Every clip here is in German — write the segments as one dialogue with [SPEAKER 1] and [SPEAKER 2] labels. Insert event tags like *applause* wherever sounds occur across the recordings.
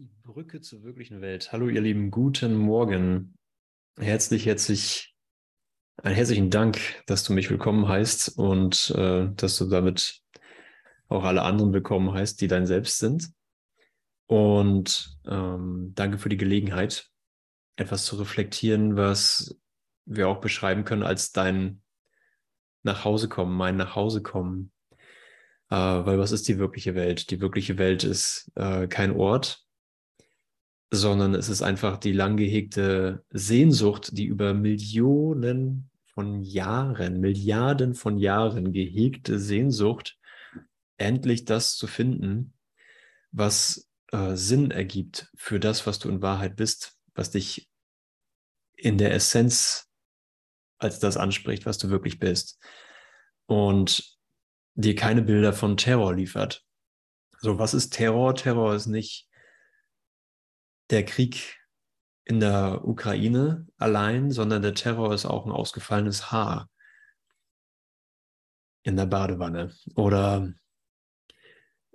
[SPEAKER 1] Die Brücke zur wirklichen Welt. Hallo, ihr Lieben, guten Morgen. Herzlich, herzlich, einen herzlichen Dank, dass du mich willkommen heißt und äh, dass du damit auch alle anderen willkommen heißt, die dein Selbst sind. Und ähm, danke für die Gelegenheit, etwas zu reflektieren, was wir auch beschreiben können als dein Nachhausekommen, mein Nachhausekommen. Äh, weil was ist die wirkliche Welt? Die wirkliche Welt ist äh, kein Ort, sondern es ist einfach die lang gehegte Sehnsucht, die über Millionen von Jahren, Milliarden von Jahren gehegte Sehnsucht, endlich das zu finden, was äh, Sinn ergibt für das, was du in Wahrheit bist, was dich in der Essenz als das anspricht, was du wirklich bist. Und dir keine Bilder von Terror liefert. So, was ist Terror? Terror ist nicht der Krieg in der Ukraine allein, sondern der Terror ist auch ein ausgefallenes Haar in der Badewanne oder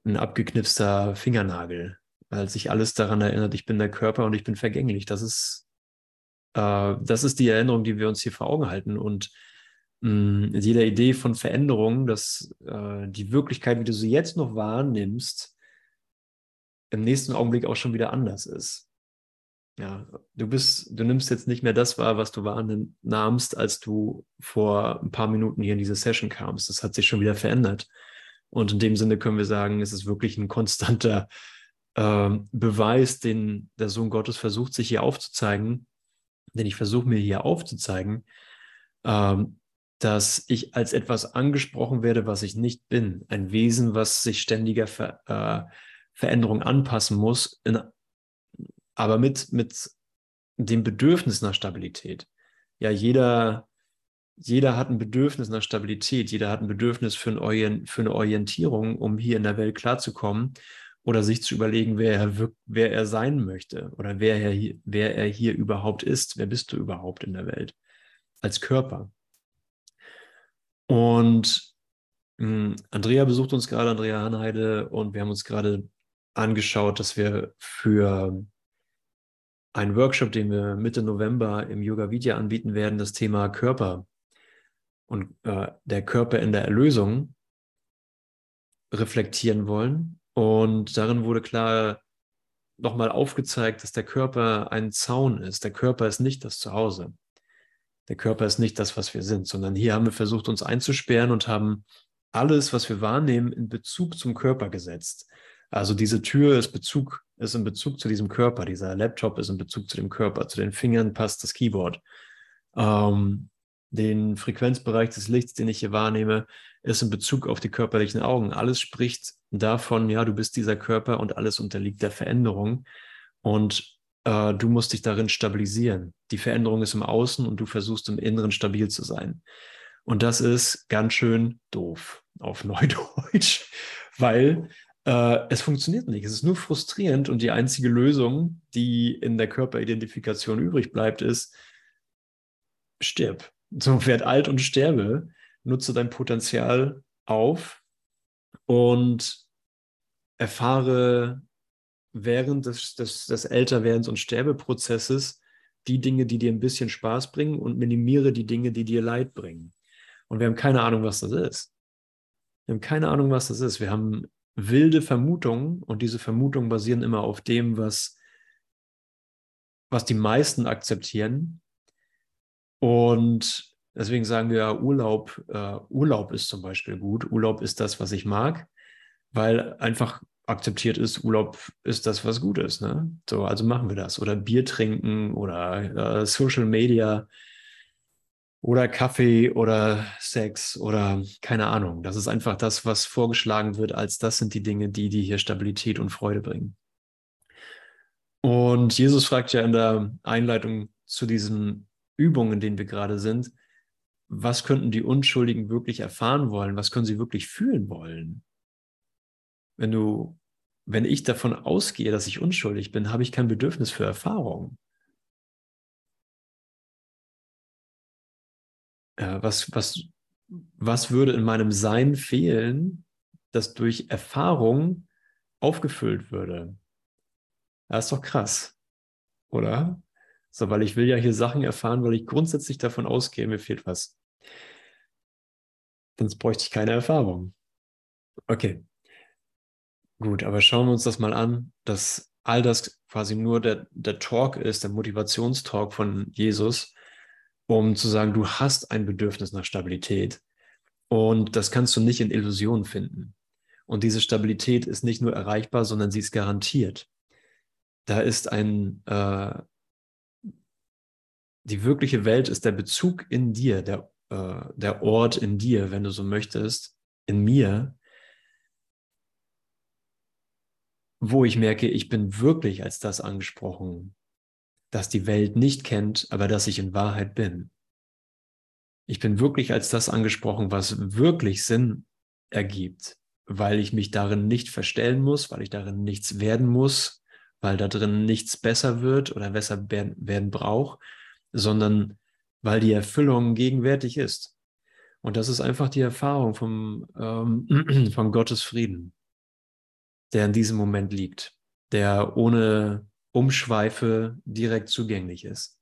[SPEAKER 1] ein abgeknipster Fingernagel, weil sich alles daran erinnert, ich bin der Körper und ich bin vergänglich. Das ist, äh, das ist die Erinnerung, die wir uns hier vor Augen halten. Und mh, mm, jeder Idee von Veränderung, dass äh, die Wirklichkeit, wie du sie jetzt noch wahrnimmst, im nächsten Augenblick auch schon wieder anders ist. Ja, du bist, du nimmst jetzt nicht mehr das wahr, was du wahrnahmst, als du vor ein paar Minuten hier in diese Session kamst. Das hat sich schon wieder verändert. Und in dem Sinne können wir sagen, es ist wirklich ein konstanter äh, Beweis, den der Sohn Gottes versucht, sich hier aufzuzeigen, den ich versuche mir hier aufzuzeigen, äh, dass ich als etwas angesprochen werde, was ich nicht bin. Ein Wesen, was sich ständiger ver, äh, Veränderung anpassen muss, in, aber mit, mit dem Bedürfnis nach Stabilität. Ja, jeder, jeder hat ein Bedürfnis nach Stabilität, jeder hat ein Bedürfnis für, ein für eine Orientierung, um hier in der Welt klarzukommen oder sich zu überlegen, wer er, wer er sein möchte oder wer er, hier, wer er hier überhaupt ist. Wer bist du überhaupt in der Welt als Körper? Und hm, Andrea besucht uns gerade, Andrea Hanheide, und wir haben uns gerade angeschaut, dass wir für einen Workshop, den wir Mitte November im Yoga Vidya anbieten werden, das Thema Körper und äh, der Körper in der Erlösung reflektieren wollen. Und darin wurde klar nochmal aufgezeigt, dass der Körper ein Zaun ist. Der Körper ist nicht das Zuhause. Der Körper ist nicht das, was wir sind, sondern hier haben wir versucht, uns einzusperren und haben alles, was wir wahrnehmen, in Bezug zum Körper gesetzt. Also diese Tür ist Bezug, ist in Bezug zu diesem Körper, dieser Laptop ist in Bezug zu dem Körper, zu den Fingern passt das Keyboard. Ähm, den Frequenzbereich des Lichts, den ich hier wahrnehme, ist in Bezug auf die körperlichen Augen. Alles spricht davon, ja, du bist dieser Körper und alles unterliegt der Veränderung und äh, du musst dich darin stabilisieren. Die Veränderung ist im Außen und du versuchst im Inneren stabil zu sein. Und das ist ganz schön doof auf *laughs* Neudeutsch, weil äh, es funktioniert nicht. Es ist nur frustrierend und die einzige Lösung, die in der Körperidentifikation übrig bleibt, ist, stirb. So werd alt und sterbe, nutze dein Potenzial auf und erfahre während des, des, des Älterwerdens und Sterbeprozesses die Dinge, die dir ein bisschen Spaß bringen und minimiere die Dinge, die dir Leid bringen. Und wir haben keine Ahnung, was das ist. Wir haben keine Ahnung, was das ist. Wir haben wilde Vermutungen und diese Vermutungen basieren immer auf dem, was, was die meisten akzeptieren. Und deswegen sagen wir Urlaub, uh, Urlaub ist zum Beispiel gut. Urlaub ist das, was ich mag, weil einfach akzeptiert ist, Urlaub ist das, was gut ist. Ne? So, also machen wir das. Oder Bier trinken oder uh, Social Media oder Kaffee oder Sex oder keine Ahnung. Das ist einfach das, was vorgeschlagen wird, als das sind die Dinge, die, die hier Stabilität und Freude bringen. Und Jesus fragt ja in der Einleitung zu diesen Übungen, in denen wir gerade sind, was könnten die Unschuldigen wirklich erfahren wollen? Was können sie wirklich fühlen wollen? Wenn du, wenn ich davon ausgehe, dass ich unschuldig bin, habe ich kein Bedürfnis für Erfahrung. Äh, was, was, was würde in meinem Sein fehlen, das durch Erfahrung aufgefüllt würde? Das ist doch krass, oder? So, weil ich will ja hier Sachen erfahren, weil ich grundsätzlich davon ausgehe, mir fehlt was. Sonst bräuchte ich keine Erfahrung. Okay. Gut, aber schauen wir uns das mal an, dass all das quasi nur der, der Talk ist, der Motivationstalk von Jesus, um zu sagen, du hast ein Bedürfnis nach Stabilität und das kannst du nicht in Illusionen finden. Und diese Stabilität ist nicht nur erreichbar, sondern sie ist garantiert. Da ist ein, äh, die wirkliche Welt ist der Bezug in dir, der, äh, der Ort in dir, wenn du so möchtest, in mir, wo ich merke, ich bin wirklich als das angesprochen, das die Welt nicht kennt, aber das ich in Wahrheit bin. Ich bin wirklich als das angesprochen, was wirklich Sinn ergibt, weil ich mich darin nicht verstellen muss, weil ich darin nichts werden muss, weil da drin nichts besser wird oder besser werden, werden braucht, sondern weil die Erfüllung gegenwärtig ist. Und das ist einfach die Erfahrung vom, ähm, *clears throat* von Gottes Frieden der in diesem Moment liegt, der ohne Umschweife direkt zugänglich ist.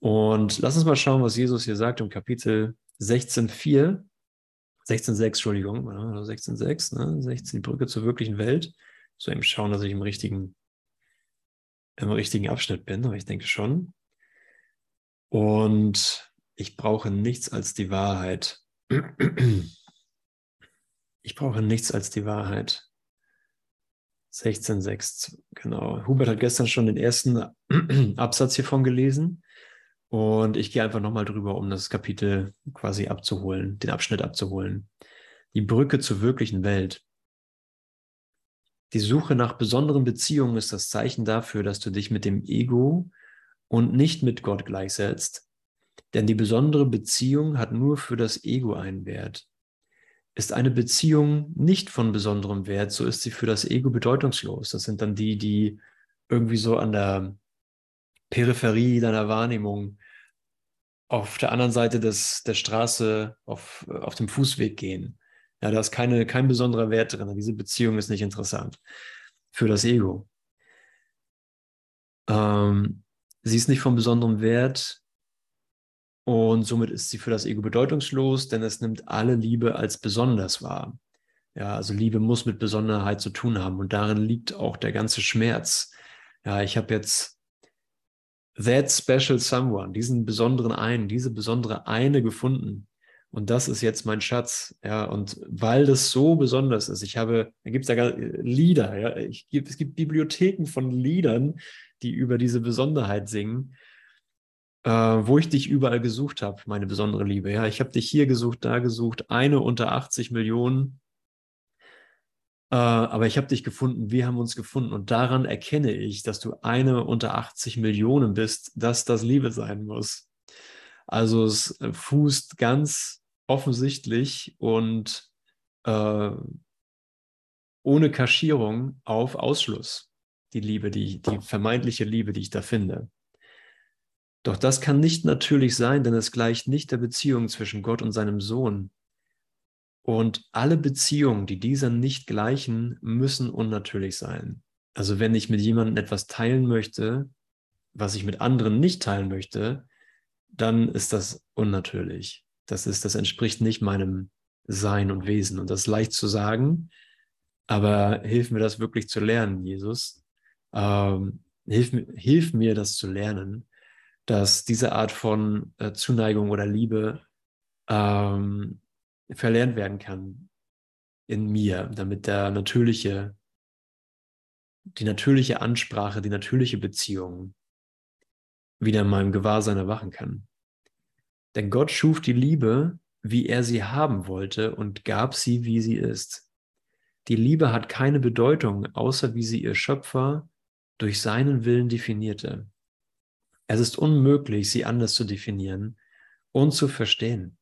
[SPEAKER 1] Und lass uns mal schauen, was Jesus hier sagt im Kapitel 16,4, 16,6, Entschuldigung, 16,6, ne? 16, die Brücke zur wirklichen Welt. So eben schauen, dass ich im richtigen, im richtigen Abschnitt bin, aber ich denke schon. Und ich brauche nichts als die Wahrheit. Ich brauche nichts als die Wahrheit. 16,6, genau. Hubert hat gestern schon den ersten *clears throat* Absatz hiervon gelesen. Und ich gehe einfach nochmal drüber, um das Kapitel quasi abzuholen, den Abschnitt abzuholen. Die Brücke zur wirklichen Welt. Die Suche nach besonderen Beziehungen ist das Zeichen dafür, dass du dich mit dem Ego und nicht mit Gott gleichsetzt. Denn die besondere Beziehung hat nur für das Ego einen Wert. Ist eine Beziehung nicht von besonderem Wert, so ist sie für das Ego bedeutungslos. Das sind dann die, die irgendwie so an der Peripherie deiner Wahrnehmung auf der anderen Seite des, der Straße auf, auf dem Fußweg gehen. Ja, da ist keine, kein besonderer Wert drin. Diese Beziehung ist nicht interessant für das Ego. Ähm, sie ist nicht von besonderem Wert, und somit ist sie für das Ego bedeutungslos, denn es nimmt alle Liebe als besonders wahr. Ja, also Liebe muss mit Besonderheit zu tun haben und darin liegt auch der ganze Schmerz. Ja, ich habe jetzt that special someone, diesen besonderen einen, diese besondere eine gefunden. Und das ist jetzt mein Schatz. Ja, und weil das so besonders ist, ich habe, da gibt es ja Lieder, ja, ich, es gibt Bibliotheken von Liedern, die über diese Besonderheit singen äh, wo ich dich überall gesucht habe, meine besondere Liebe. Ja, ich habe dich hier gesucht, da gesucht, eine unter 80 Millionen. Äh, aber ich habe dich gefunden, wir haben uns gefunden und daran erkenne ich, dass du eine unter 80 Millionen bist, dass das Liebe sein muss. Also es äh, fußt ganz offensichtlich und äh, ohne Kaschierung auf Ausschluss. Die Liebe, die, die vermeintliche Liebe, die ich da finde. Doch das kann nicht natürlich sein, denn es gleicht nicht der Beziehung zwischen Gott und seinem Sohn. Und alle Beziehungen, die dieser nicht gleichen, müssen unnatürlich sein. Also wenn ich mit jemandem etwas teilen möchte, was ich mit anderen nicht teilen möchte, dann ist das unnatürlich. Das ist, das entspricht nicht meinem Sein und Wesen. Und das ist leicht zu sagen, aber hilf mir das wirklich zu lernen, Jesus. Ähm, hilf, hilf mir das zu lernen, dass diese Art von äh, Zuneigung oder Liebe ähm, verlernt werden kann in mir, damit der natürliche, die natürliche Ansprache, die natürliche Beziehung wieder in meinem Gewahrsein erwachen kann. Denn Gott schuf die Liebe, wie er sie haben wollte und gab sie, wie sie ist. Die Liebe hat keine Bedeutung, außer wie sie ihr Schöpfer durch seinen Willen definierte. Es ist unmöglich, sie anders zu definieren und zu verstehen.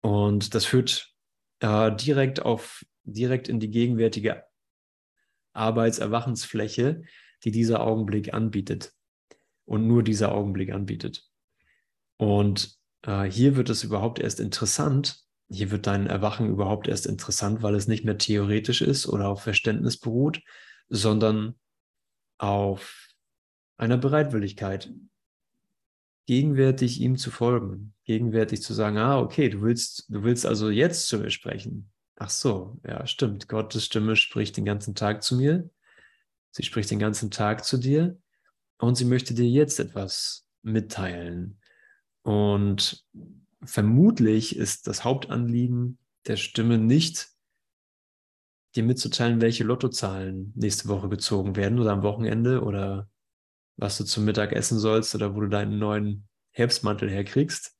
[SPEAKER 1] Und das führt äh, direkt auf, direkt in die gegenwärtige Arbeitserwachensfläche, die dieser Augenblick anbietet und nur dieser Augenblick anbietet. Und äh, hier wird es überhaupt erst interessant, hier wird dein Erwachen überhaupt erst interessant, weil es nicht mehr theoretisch ist oder auf Verständnis beruht, sondern auf einer Bereitwilligkeit, gegenwärtig ihm zu folgen, gegenwärtig zu sagen, ah, okay, du willst, du willst also jetzt zu mir sprechen. Ach so, ja, stimmt. Gottes Stimme spricht den ganzen Tag zu mir. Sie spricht den ganzen Tag zu dir und sie möchte dir jetzt etwas mitteilen. Und vermutlich ist das Hauptanliegen der Stimme nicht, dir mitzuteilen, welche Lottozahlen nächste Woche gezogen werden oder am Wochenende oder was du zum Mittag essen sollst oder wo du deinen neuen Herbstmantel herkriegst,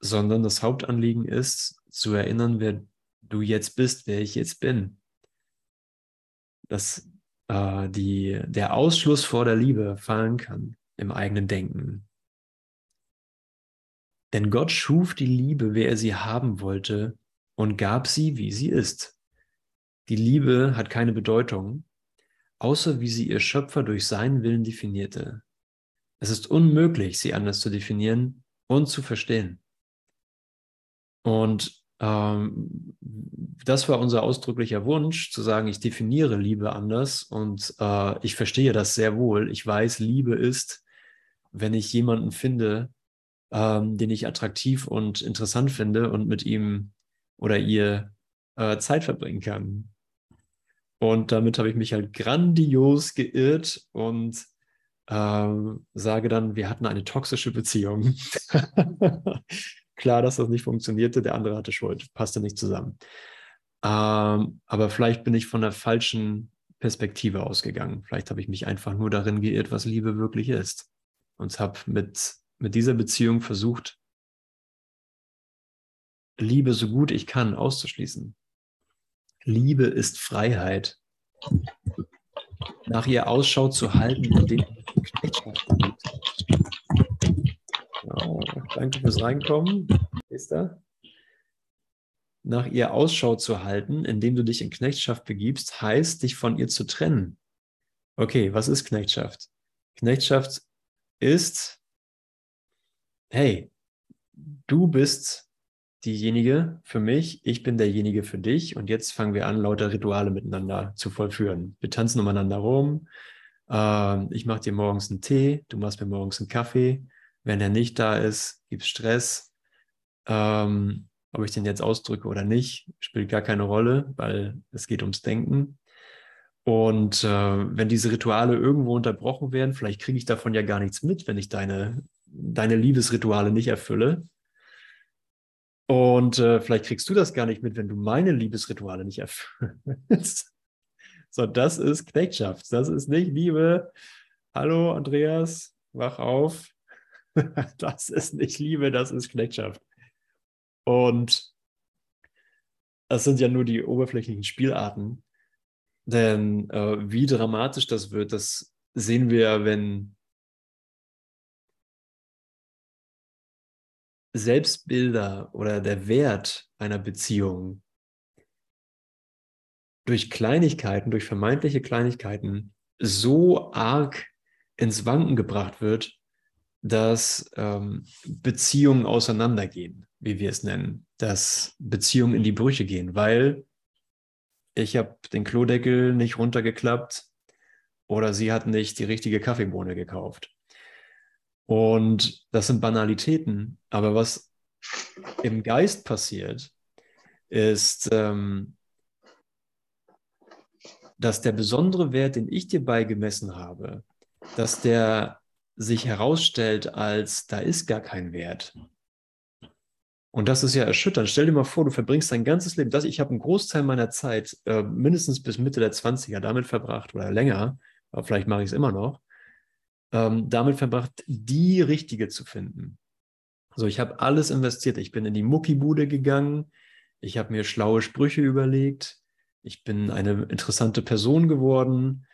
[SPEAKER 1] sondern das Hauptanliegen ist, zu erinnern, wer du jetzt bist, wer ich jetzt bin. Dass äh, die, der Ausschluss vor der Liebe fallen kann im eigenen Denken. Denn Gott schuf die Liebe, wer er sie haben wollte, und gab sie, wie sie ist. Die Liebe hat keine Bedeutung, außer wie sie ihr Schöpfer durch seinen Willen definierte. Es ist unmöglich, sie anders zu definieren und zu verstehen. Und ähm, das war unser ausdrücklicher Wunsch, zu sagen, ich definiere Liebe anders und äh, ich verstehe das sehr wohl. Ich weiß, Liebe ist, wenn ich jemanden finde, ähm, den ich attraktiv und interessant finde und mit ihm oder ihr äh, Zeit verbringen kann. Und damit habe ich mich halt grandios geirrt und ähm, sage dann, wir hatten eine toxische Beziehung. *laughs* Klar, dass das nicht funktionierte, der andere hatte Schuld, passte nicht zusammen. Ähm, aber vielleicht bin ich von der falschen Perspektive ausgegangen. Vielleicht habe ich mich einfach nur darin geirrt, was Liebe wirklich ist. Und habe mit, mit dieser Beziehung versucht, Liebe so gut ich kann auszuschließen. Liebe ist Freiheit. Nach ihr Ausschau zu halten, indem Knechtschaft gibt. Genau. Danke fürs Reinkommen. Ist da? Nach ihr Ausschau zu halten, indem du dich in Knechtschaft begibst, heißt, dich von ihr zu trennen. Okay, was ist Knechtschaft? Knechtschaft ist, hey, du bist diejenige für mich, ich bin derjenige für dich und jetzt fangen wir an, lauter Rituale miteinander zu vollführen. Wir tanzen umeinander rum. Äh, ich mache dir morgens einen Tee, du machst mir morgens einen Kaffee. Wenn er nicht da ist, gibt es Stress. Ähm, ob ich den jetzt ausdrücke oder nicht, spielt gar keine Rolle, weil es geht ums Denken. Und äh, wenn diese Rituale irgendwo unterbrochen werden, vielleicht kriege ich davon ja gar nichts mit, wenn ich deine, deine Liebesrituale nicht erfülle. Und äh, vielleicht kriegst du das gar nicht mit, wenn du meine Liebesrituale nicht erfüllst. *laughs* so, das ist Knechtschaft. Das ist nicht Liebe. Hallo, Andreas, wach auf. *laughs* das ist nicht Liebe, das ist Knechtschaft. Und das sind ja nur die oberflächlichen Spielarten. Denn äh, wie dramatisch das wird, das sehen wir, wenn Selbstbilder oder der Wert einer Beziehung durch Kleinigkeiten, durch vermeintliche Kleinigkeiten so arg ins Wanken gebracht wird, dass ähm, Beziehungen auseinandergehen, wie wir es nennen, dass Beziehungen in die Brüche gehen, weil ich habe den Klodeckel nicht runtergeklappt oder sie hat nicht die richtige Kaffeebohne gekauft. Und das sind Banalitäten, aber was im Geist passiert, ist, ähm, dass der besondere Wert, den ich dir beigemessen habe, dass der sich herausstellt als, da ist gar kein Wert. Und das ist ja erschütternd. Stell dir mal vor, du verbringst dein ganzes Leben, das, ich habe einen Großteil meiner Zeit, äh, mindestens bis Mitte der 20er, damit verbracht oder länger, aber vielleicht mache ich es immer noch, ähm, damit verbracht, die richtige zu finden. So, ich habe alles investiert. Ich bin in die Muckibude gegangen. Ich habe mir schlaue Sprüche überlegt. Ich bin eine interessante Person geworden.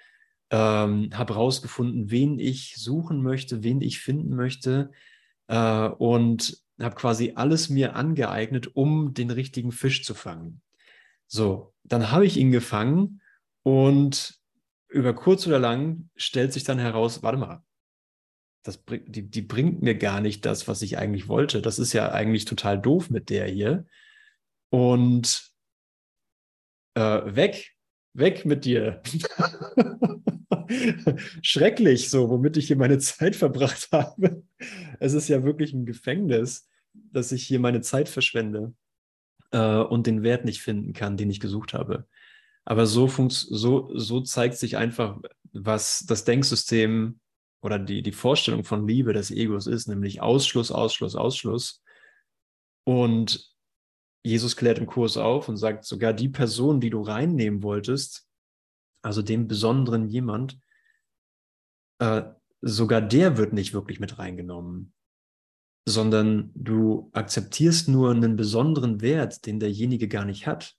[SPEAKER 1] Ähm, habe herausgefunden, wen ich suchen möchte, wen ich finden möchte. Äh, und habe quasi alles mir angeeignet, um den richtigen Fisch zu fangen. So, dann habe ich ihn gefangen und über kurz oder lang stellt sich dann heraus, warte mal, das die, die bringt mir gar nicht das, was ich eigentlich wollte. Das ist ja eigentlich total doof mit der hier. und äh, weg, weg mit dir. *laughs* Schrecklich, so, womit ich hier meine Zeit verbracht habe. Es ist ja wirklich ein Gefängnis, dass ich hier meine Zeit verschwende äh, und den Wert nicht finden kann, den ich gesucht habe. Aber so, so, so zeigt sich einfach, was das Denksystem oder die, die Vorstellung von Liebe des Egos ist, nämlich Ausschluss, Ausschluss, Ausschluss. Und Jesus klärt im Kurs auf und sagt, sogar die Person, die du reinnehmen wolltest, also den besonderen jemand, äh, sogar der wird nicht wirklich mit reingenommen, sondern du akzeptierst nur einen besonderen Wert, den derjenige gar nicht hat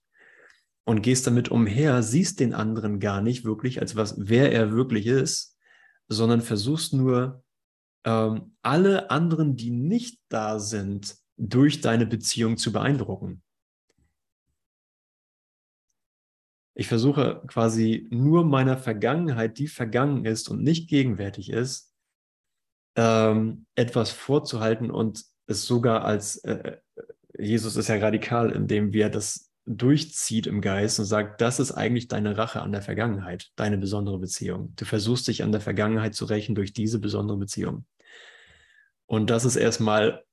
[SPEAKER 1] und gehst damit umher, siehst den anderen gar nicht wirklich als was, wer er wirklich ist, sondern versuchst nur ähm, alle anderen, die nicht da sind, durch deine Beziehung zu beeindrucken. Ich versuche quasi nur meiner Vergangenheit, die vergangen ist und nicht gegenwärtig ist, ähm, etwas vorzuhalten und es sogar als, äh, Jesus ist ja radikal, indem wir das durchzieht im Geist und sagt, das ist eigentlich deine Rache an der Vergangenheit, deine besondere Beziehung. Du versuchst dich an der Vergangenheit zu rächen durch diese besondere Beziehung. Und das ist erstmal,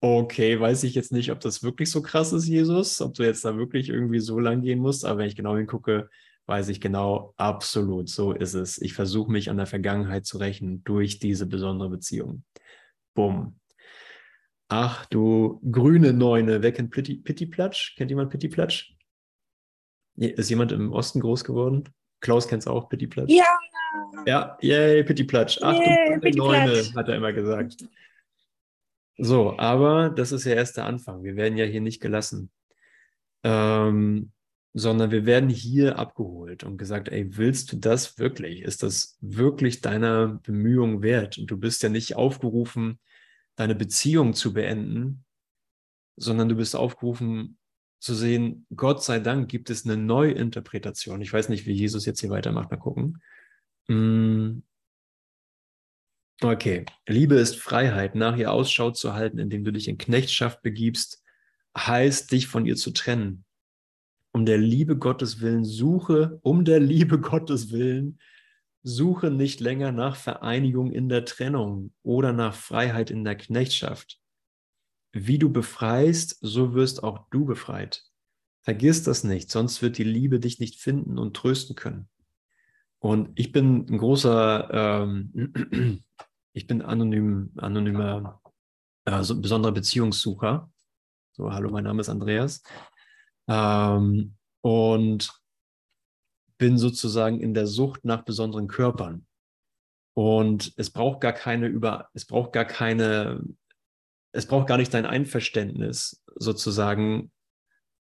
[SPEAKER 1] okay, weiß ich jetzt nicht, ob das wirklich so krass ist, Jesus, ob du jetzt da wirklich irgendwie so lang gehen musst, aber wenn ich genau hingucke, weiß ich genau, absolut, so ist es. Ich versuche mich an der Vergangenheit zu rächen durch diese besondere Beziehung. Bumm. Ach du grüne Neune, wer kennt Pittiplatsch? Kennt jemand Pittiplatsch? Ist jemand im Osten groß geworden? Klaus kennt es auch, Pittiplatsch?
[SPEAKER 2] Ja!
[SPEAKER 1] Ja, yay, Pittiplatsch. Ach yay, du grüne Neune, hat er immer gesagt. So, aber das ist ja erst der Anfang. Wir werden ja hier nicht gelassen. Ähm, sondern wir werden hier abgeholt und gesagt, ey, willst du das wirklich? Ist das wirklich deiner Bemühung wert? Und du bist ja nicht aufgerufen, deine Beziehung zu beenden, sondern du bist aufgerufen zu sehen, Gott sei Dank gibt es eine Neuinterpretation. Ich weiß nicht, wie Jesus jetzt hier weitermacht. Mal gucken. Mm. Okay, Liebe ist Freiheit, nach ihr Ausschau zu halten, indem du dich in Knechtschaft begibst, heißt, dich von ihr zu trennen. Um der Liebe Gottes willen suche, um der Liebe Gottes willen Suche nicht länger nach Vereinigung in der Trennung oder nach Freiheit in der Knechtschaft. Wie du befreist, so wirst auch du befreit. Vergiss das nicht, sonst wird die Liebe dich nicht finden und trösten können. Und ich bin ein großer, ähm, *clears throat* ich bin anonym, anonymer, äh, so besonderer Beziehungssucher. So, hallo, mein Name ist Andreas. Ähm, und bin sozusagen in der Sucht nach besonderen Körpern. Und es braucht gar keine über, es braucht gar keine, es braucht gar nicht dein Einverständnis sozusagen,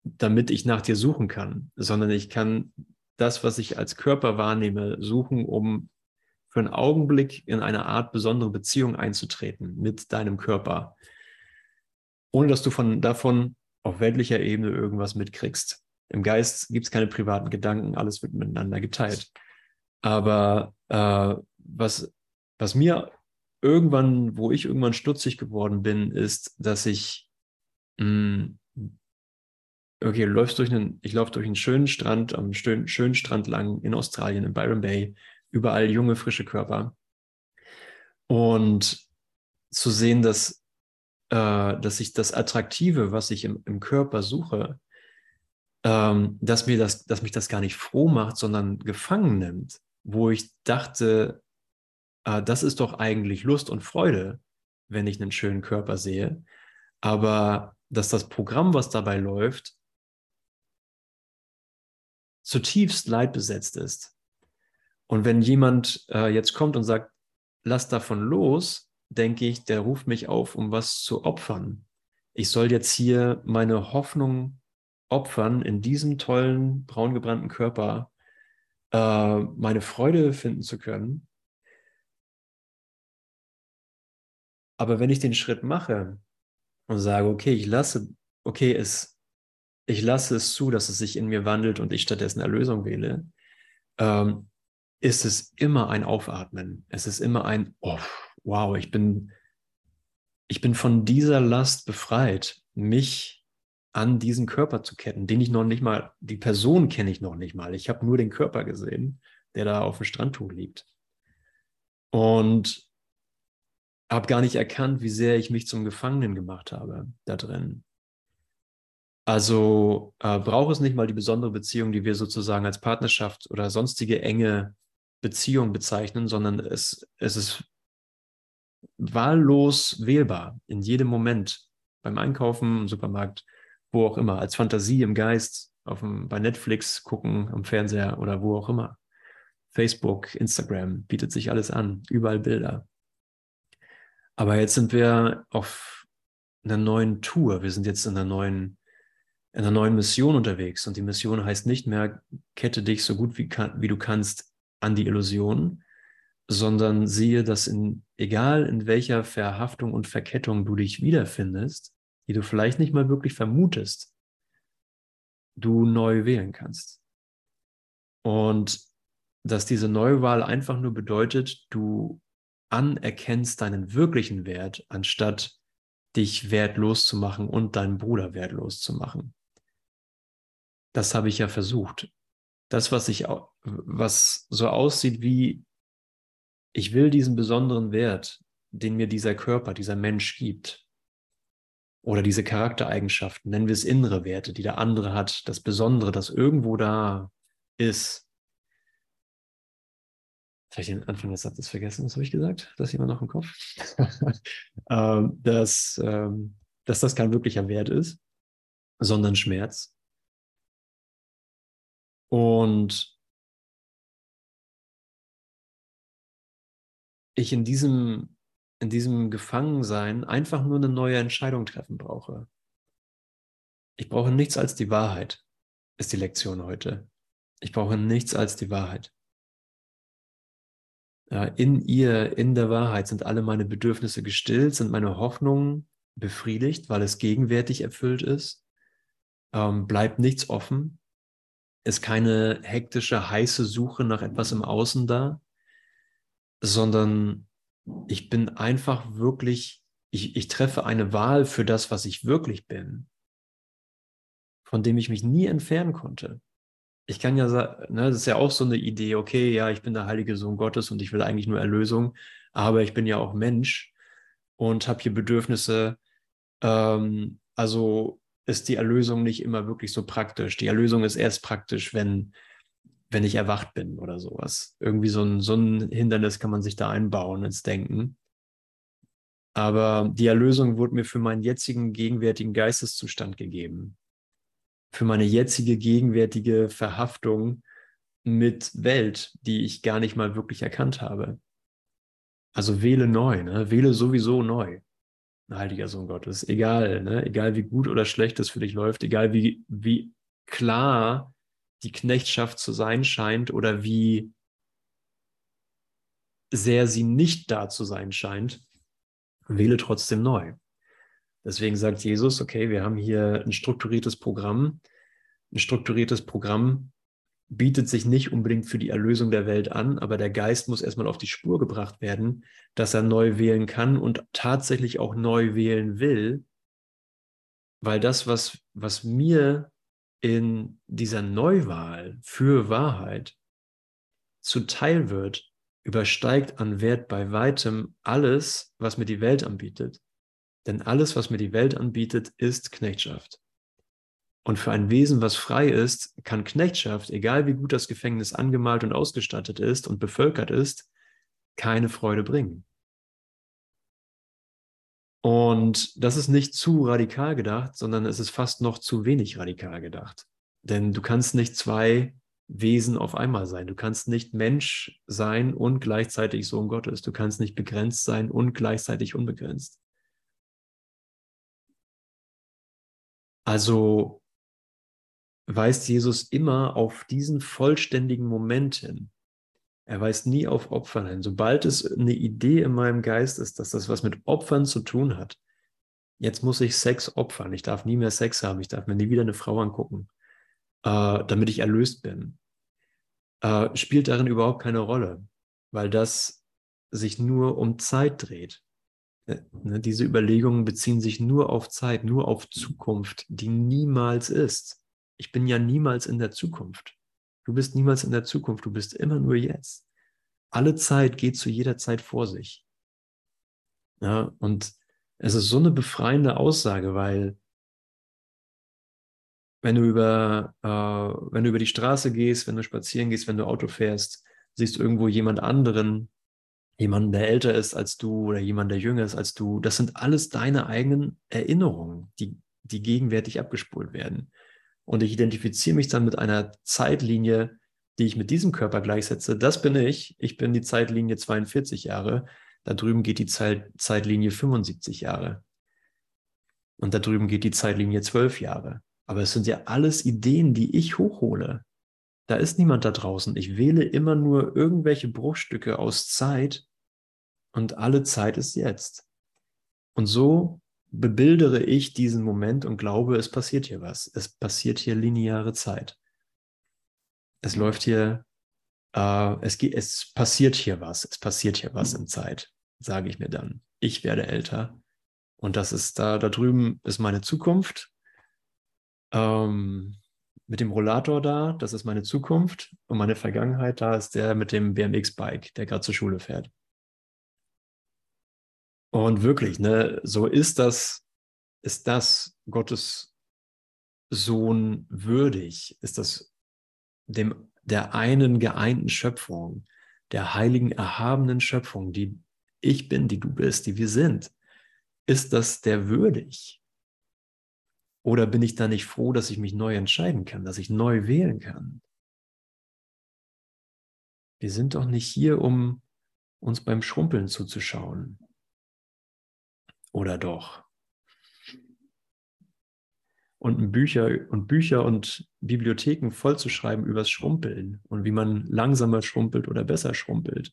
[SPEAKER 1] damit ich nach dir suchen kann, sondern ich kann das, was ich als Körper wahrnehme, suchen, um für einen Augenblick in eine Art besondere Beziehung einzutreten mit deinem Körper, ohne dass du von davon auf weltlicher Ebene irgendwas mitkriegst. Im Geist gibt es keine privaten Gedanken, alles wird miteinander geteilt. Aber äh, was, was mir irgendwann, wo ich irgendwann stutzig geworden bin, ist, dass ich, mh, hm, okay, läufst durch einen, ich laufe durch einen schönen Strand, am schönen, schönen Strand lang in Australien, in Byron Bay, überall junge, frische Körper. Und zu sehen, dass, äh, dass ich das Attraktive, was ich im, im Körper suche, ähm, dass, mir das, dass mich das gar nicht froh macht, sondern gefangen nimmt, wo ich dachte, äh, das ist doch eigentlich Lust und Freude, wenn ich einen schönen Körper sehe. Aber dass das Programm, was dabei läuft, zutiefst leidbesetzt ist. Und wenn jemand äh, jetzt kommt und sagt, lass davon los, denke ich, der ruft mich auf, um was zu opfern. Ich soll jetzt hier meine Hoffnung opfern, in diesem tollen, braungebrannten Körper äh, meine Freude finden zu können. Aber wenn ich den Schritt mache und sage, okay, ich lasse, okay, es, ich lasse es zu, dass es sich in mir wandelt und ich stattdessen Erlösung wähle, ähm, ist es immer ein Aufatmen. Es ist immer ein, oh, wow, ich bin, ich bin von dieser Last befreit, mich an diesen Körper zu ketten, den ich noch nicht mal, die Person kenne ich noch nicht mal. Ich habe nur den Körper gesehen, der da auf dem Strandtuch liegt. Und habe gar nicht erkannt, wie sehr ich mich zum Gefangenen gemacht habe da drin. Also äh, braucht es nicht mal die besondere Beziehung, die wir sozusagen als Partnerschaft oder sonstige enge Beziehung bezeichnen, sondern es, es ist wahllos wählbar in jedem Moment, beim Einkaufen, im Supermarkt, wo auch immer, als Fantasie im Geist, auf dem, bei Netflix gucken, am Fernseher oder wo auch immer. Facebook, Instagram bietet sich alles an, überall Bilder. Aber jetzt sind wir auf einer neuen Tour, wir sind jetzt in einer neuen, in einer neuen Mission unterwegs und die Mission heißt nicht mehr, kette dich so gut wie, wie du kannst an die Illusion, sondern siehe, dass in, egal in welcher Verhaftung und Verkettung du dich wiederfindest, die du vielleicht nicht mal wirklich vermutest, du neu wählen kannst. Und dass diese Neuwahl einfach nur bedeutet, du anerkennst deinen wirklichen Wert, anstatt dich wertlos zu machen und deinen Bruder wertlos zu machen. Das habe ich ja versucht. Das, was ich, was so aussieht wie, ich will diesen besonderen Wert, den mir dieser Körper, dieser Mensch gibt, oder diese Charaktereigenschaften, nennen wir es innere Werte, die der andere hat, das Besondere, das irgendwo da ist. Jetzt habe ich den Anfang des Satzes vergessen, was habe ich gesagt? Das jemand noch im Kopf? *laughs* ähm, dass, ähm, dass das kein wirklicher Wert ist, sondern Schmerz. Und ich in diesem in diesem Gefangensein einfach nur eine neue Entscheidung treffen brauche. Ich brauche nichts als die Wahrheit, ist die Lektion heute. Ich brauche nichts als die Wahrheit. In ihr, in der Wahrheit sind alle meine Bedürfnisse gestillt, sind meine Hoffnungen befriedigt, weil es gegenwärtig erfüllt ist. Ähm, bleibt nichts offen, ist keine hektische, heiße Suche nach etwas im Außen da, sondern ich bin einfach wirklich, ich, ich treffe eine Wahl für das, was ich wirklich bin, von dem ich mich nie entfernen konnte. Ich kann ja sagen, ne, das ist ja auch so eine Idee, okay, ja, ich bin der heilige Sohn Gottes und ich will eigentlich nur Erlösung, aber ich bin ja auch Mensch und habe hier Bedürfnisse. Ähm, also ist die Erlösung nicht immer wirklich so praktisch. Die Erlösung ist erst praktisch, wenn wenn ich erwacht bin oder sowas. Irgendwie so ein, so ein Hindernis kann man sich da einbauen ins Denken. Aber die Erlösung wurde mir für meinen jetzigen gegenwärtigen Geisteszustand gegeben. Für meine jetzige gegenwärtige Verhaftung mit Welt, die ich gar nicht mal wirklich erkannt habe. Also wähle neu, ne? wähle sowieso neu. Heiliger Sohn Gottes, egal, ne? egal wie gut oder schlecht es für dich läuft, egal wie, wie klar die Knechtschaft zu sein scheint oder wie sehr sie nicht da zu sein scheint, wähle trotzdem neu. Deswegen sagt Jesus, okay, wir haben hier ein strukturiertes Programm. Ein strukturiertes Programm bietet sich nicht unbedingt für die Erlösung der Welt an, aber der Geist muss erstmal auf die Spur gebracht werden, dass er neu wählen kann und tatsächlich auch neu wählen will, weil das, was, was mir in dieser Neuwahl für Wahrheit zuteil wird, übersteigt an Wert bei weitem alles, was mir die Welt anbietet. Denn alles, was mir die Welt anbietet, ist Knechtschaft. Und für ein Wesen, was frei ist, kann Knechtschaft, egal wie gut das Gefängnis angemalt und ausgestattet ist und bevölkert ist, keine Freude bringen. Und das ist nicht zu radikal gedacht, sondern es ist fast noch zu wenig radikal gedacht. Denn du kannst nicht zwei Wesen auf einmal sein. Du kannst nicht Mensch sein und gleichzeitig Sohn Gottes. Du kannst nicht begrenzt sein und gleichzeitig unbegrenzt. Also weist Jesus immer auf diesen vollständigen Moment hin. Er weist nie auf Opfern hin. Sobald es eine Idee in meinem Geist ist, dass das was mit Opfern zu tun hat, jetzt muss ich Sex opfern. Ich darf nie mehr Sex haben. Ich darf mir nie wieder eine Frau angucken, äh, damit ich erlöst bin, äh, spielt darin überhaupt keine Rolle, weil das sich nur um Zeit dreht. äh, ne, diese Überlegungen beziehen sich nur auf Zeit, nur auf Zukunft, die niemals ist. Ich bin ja niemals in der Zukunft. Du bist niemals in der Zukunft, du bist immer nur jetzt. Alle Zeit geht zu jeder Zeit vor sich. Ja, und es ist so eine befreiende Aussage, weil wenn du über, äh, wenn du über die Straße gehst, wenn du spazieren gehst, wenn du Auto fährst, siehst du irgendwo jemand anderen, jemanden, der älter ist als du oder jemand, der jünger ist als du. Das sind alles deine eigenen Erinnerungen, die, die gegenwärtig abgespult werden. Und ich identifiziere mich dann mit einer Zeitlinie, die ich mit diesem Körper gleichsetze. Das bin ich. Ich bin die Zeitlinie 42 Jahre. Da drüben geht die Zeit, Zeitlinie 75 Jahre. Und da drüben geht die Zeitlinie 12 Jahre. Aber es sind ja alles Ideen, die ich hochhole. Da ist niemand da draußen. Ich wähle immer nur irgendwelche Bruchstücke aus Zeit und alle Zeit ist jetzt. Und so bebildere ich diesen Moment und glaube, es passiert hier was. Es passiert hier lineare Zeit. Es läuft hier, äh, es, es passiert hier was. Es passiert hier was in Zeit, sage ich mir dann. Ich werde älter und das ist da, da drüben ist meine Zukunft. Ähm, mit dem Rollator da, das ist meine Zukunft und meine Vergangenheit, da ist der mit dem BMX-Bike, der gerade zur Schule fährt. Und wirklich, ne, so ist das, ist das Gottes Sohn würdig? Ist das dem, der einen geeinten Schöpfung, der heiligen, erhabenen Schöpfung, die ich bin, die du bist, die wir sind? Ist das der würdig? Oder bin ich da nicht froh, dass ich mich neu entscheiden kann, dass ich neu wählen kann? Wir sind doch nicht hier, um uns beim Schrumpeln zuzuschauen. Oder doch? Und Bücher und Bücher und Bibliotheken vollzuschreiben übers Schrumpeln und wie man langsamer schrumpelt oder besser schrumpelt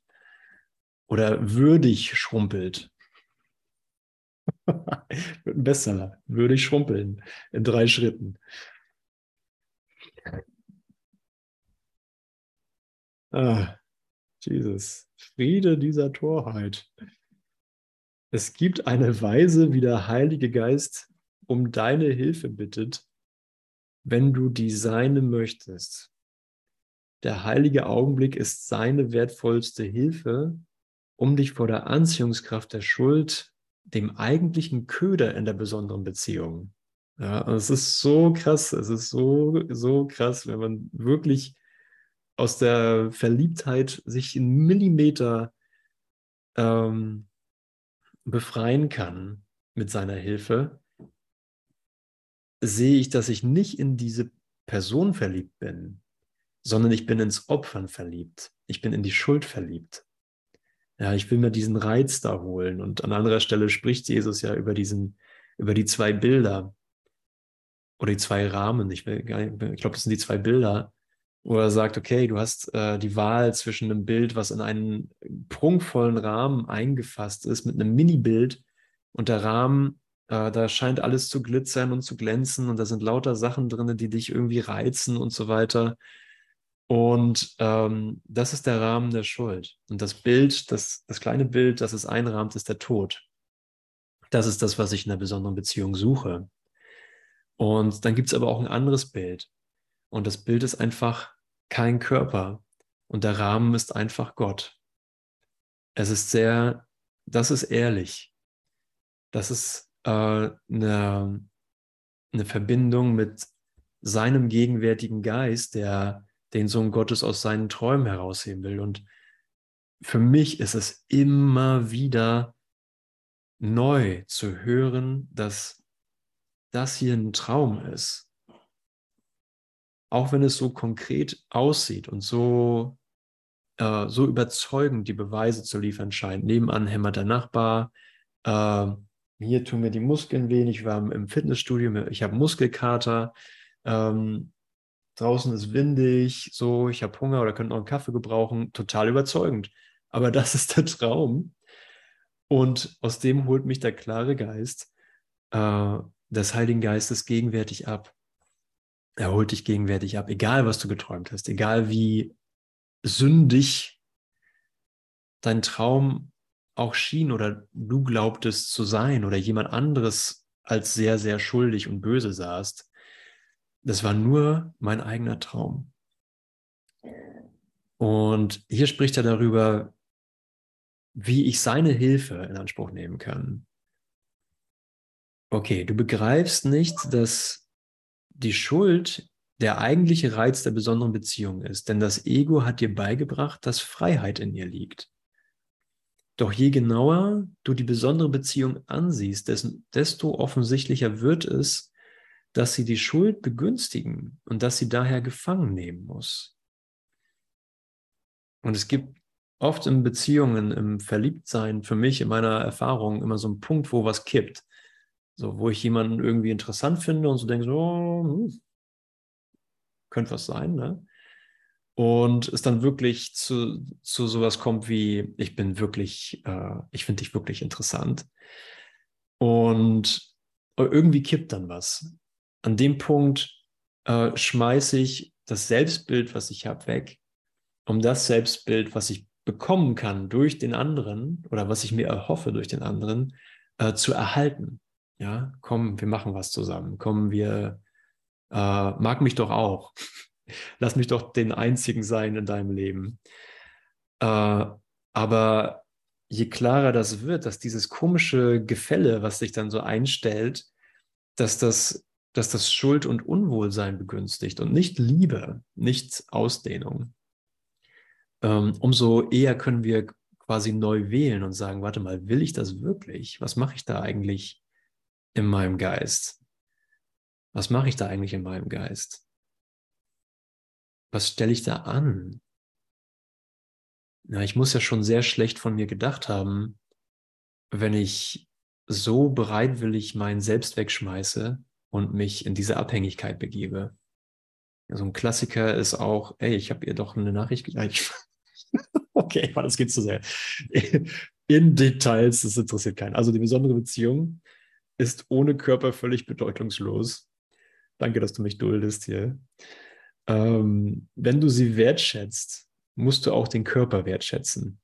[SPEAKER 1] oder würdig schrumpelt. *laughs* Würde ich schrumpeln in drei Schritten. Ah, Jesus. Friede dieser Torheit. Es gibt eine Weise, wie der Heilige Geist um deine Hilfe bittet, wenn du die Seine möchtest. Der heilige Augenblick ist seine wertvollste Hilfe, um dich vor der Anziehungskraft der Schuld dem eigentlichen Köder in der besonderen Beziehung. Ja, es ist so krass, es ist so, so krass, wenn man wirklich aus der Verliebtheit sich in Millimeter ähm, befreien kann mit seiner Hilfe, sehe ich, dass ich nicht in diese Person verliebt bin, sondern ich bin ins Opfern verliebt. Ich bin in die Schuld verliebt ja, ich will mir diesen Reiz da holen. Und an anderer Stelle spricht Jesus ja über diesen, über die zwei Bilder oder die zwei Rahmen. Ich, ich glaube, das sind die zwei Bilder, wo er sagt, okay, du hast äh, die Wahl zwischen einem Bild, was in einen prunkvollen Rahmen eingefasst ist, mit einem Mini-Bild und der Rahmen, äh, da scheint alles zu glitzern und zu glänzen und da sind lauter Sachen drin, die dich irgendwie reizen und so weiter. Und ähm, das ist der Rahmen der Schuld. Und das Bild, das, das kleine Bild, das es einrahmt, ist der Tod. Das ist das, was ich in einer besonderen Beziehung suche. Und dann gibt es aber auch ein anderes Bild. Und das Bild ist einfach kein Körper. Und der Rahmen ist einfach Gott. Es ist sehr, das ist ehrlich. Das ist äh, eine, eine Verbindung mit seinem gegenwärtigen Geist, der den Sohn Gottes aus seinen Träumen herausheben will. Und für mich ist es immer wieder neu zu hören, dass das hier ein Traum ist. Auch wenn es so konkret aussieht und so, äh, so überzeugend die Beweise zu liefern scheint. Nebenan hämmert der Nachbar, äh, hier tun mir die Muskeln weh, ich war im Fitnessstudio, ich habe Muskelkater, ähm, draußen ist windig, so, ich habe Hunger oder könnte noch einen Kaffee gebrauchen, total überzeugend. Aber *laughs* das ist der Traum. Und aus dem holt mich der klare Geist äh, des Heiligen Geistes gegenwärtig ab. Er holt dich gegenwärtig ab, egal was du geträumt hast, egal wie sündig dein Traum auch schien oder du glaubtest zu sein oder jemand anderes als sehr, sehr schuldig und böse sahst, das war nur mein eigener Traum. Und hier spricht er darüber, wie ich seine Hilfe in Anspruch nehmen kann. Okay, du begreifst nicht, dass die Schuld der eigentliche Reiz der besonderen Beziehung ist, denn das Ego hat dir beigebracht, dass Freiheit in ihr liegt. Doch je genauer du die besondere Beziehung ansiehst, desto offensichtlicher wird es, dass sie die Schuld begünstigen und dass sie daher gefangen nehmen muss. Und es gibt oft in Beziehungen, im Verliebtsein, für mich in meiner Erfahrung immer so einen Punkt, wo was kippt. So, wo ich jemanden irgendwie interessant finde und so denke, so, hm, könnte was sein, ne? Und es dann wirklich zu, zu sowas kommt wie, ich bin wirklich, äh, ich finde dich wirklich interessant. Und irgendwie kippt dann was. An dem Punkt äh, schmeiße ich das Selbstbild, was ich habe, weg, um das Selbstbild, was ich bekommen kann durch den anderen oder was ich mir erhoffe durch den anderen, äh, zu erhalten. Ja, komm, wir machen was zusammen. Komm, wir äh, mag mich doch auch. *laughs* Lass mich doch den einzigen sein in deinem Leben. Äh, aber je klarer das wird, dass dieses komische Gefälle, was sich dann so einstellt, dass das, dass das Schuld und Unwohlsein begünstigt und nicht Liebe, nicht Ausdehnung ähm, umso eher können wir quasi neu wählen und sagen, warte mal, will ich das wirklich? Was mache ich da eigentlich in meinem Geist? Was mache ich da eigentlich in meinem Geist? Was stelle ich da an? Na, ich muss ja schon sehr schlecht von mir gedacht haben, wenn ich so bereitwillig mein Selbst wegschmeiße und mich in diese Abhängigkeit begebe. So ein Klassiker ist auch, ey, ich habe ihr doch eine Nachricht, ich, *laughs* okay, das geht zu sehr. In Details, das interessiert keinen. Also die besondere Beziehung ist ohne Körper völlig bedeutungslos. Danke, dass du mich duldest hier. Ähm, wenn du sie wertschätzt, musst du auch den Körper wertschätzen.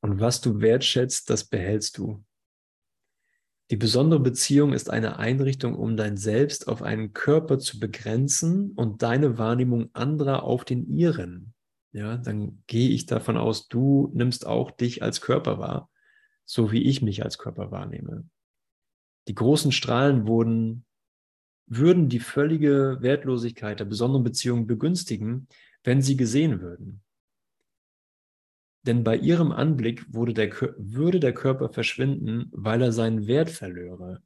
[SPEAKER 1] Und was du wertschätzt, das behältst du. Die besondere Beziehung ist eine Einrichtung, um dein Selbst auf einen Körper zu begrenzen und deine Wahrnehmung anderer auf den ihren ja, dann gehe ich davon aus, du nimmst auch dich als Körper wahr, so wie ich mich als Körper wahrnehme. Die großen Strahlen wurden, würden die völlige Wertlosigkeit der besonderen Beziehung begünstigen, wenn sie gesehen würden. Denn bei ihrem Anblick würde der, würde der Körper verschwinden, weil er seinen Wert verlöre.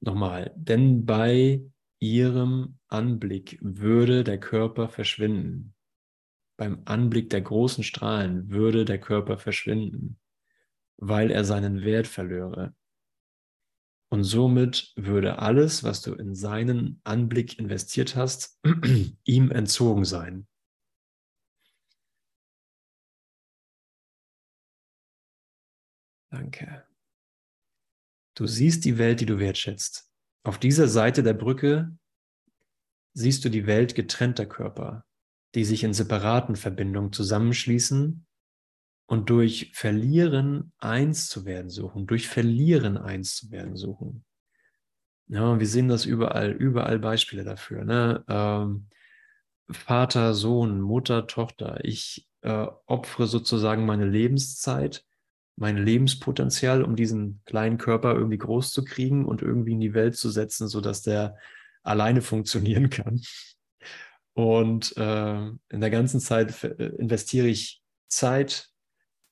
[SPEAKER 1] Nochmal, denn bei ihrem Anblick würde der Körper verschwinden beim Anblick der großen Strahlen würde der Körper verschwinden, weil er seinen Wert verlöre. Und somit würde alles, was du in seinen Anblick investiert hast, *clears throat* ihm entzogen sein. Danke. Du siehst die Welt, die du wertschätzt. Auf dieser Seite der Brücke siehst du die Welt getrennter Körper, die sich in separaten Verbindungen zusammenschließen und durch Verlieren eins zu werden suchen, durch Verlieren eins zu werden suchen. Ja, wir sehen das überall, überall Beispiele dafür. Ne? Ähm, Vater, Sohn, Mutter, Tochter. Ich äh, opfere sozusagen meine Lebenszeit, mein Lebenspotenzial, um diesen kleinen Körper irgendwie groß zu kriegen und irgendwie in die Welt zu setzen, sodass der alleine funktionieren kann. Und äh, in der ganzen Zeit investiere ich Zeit,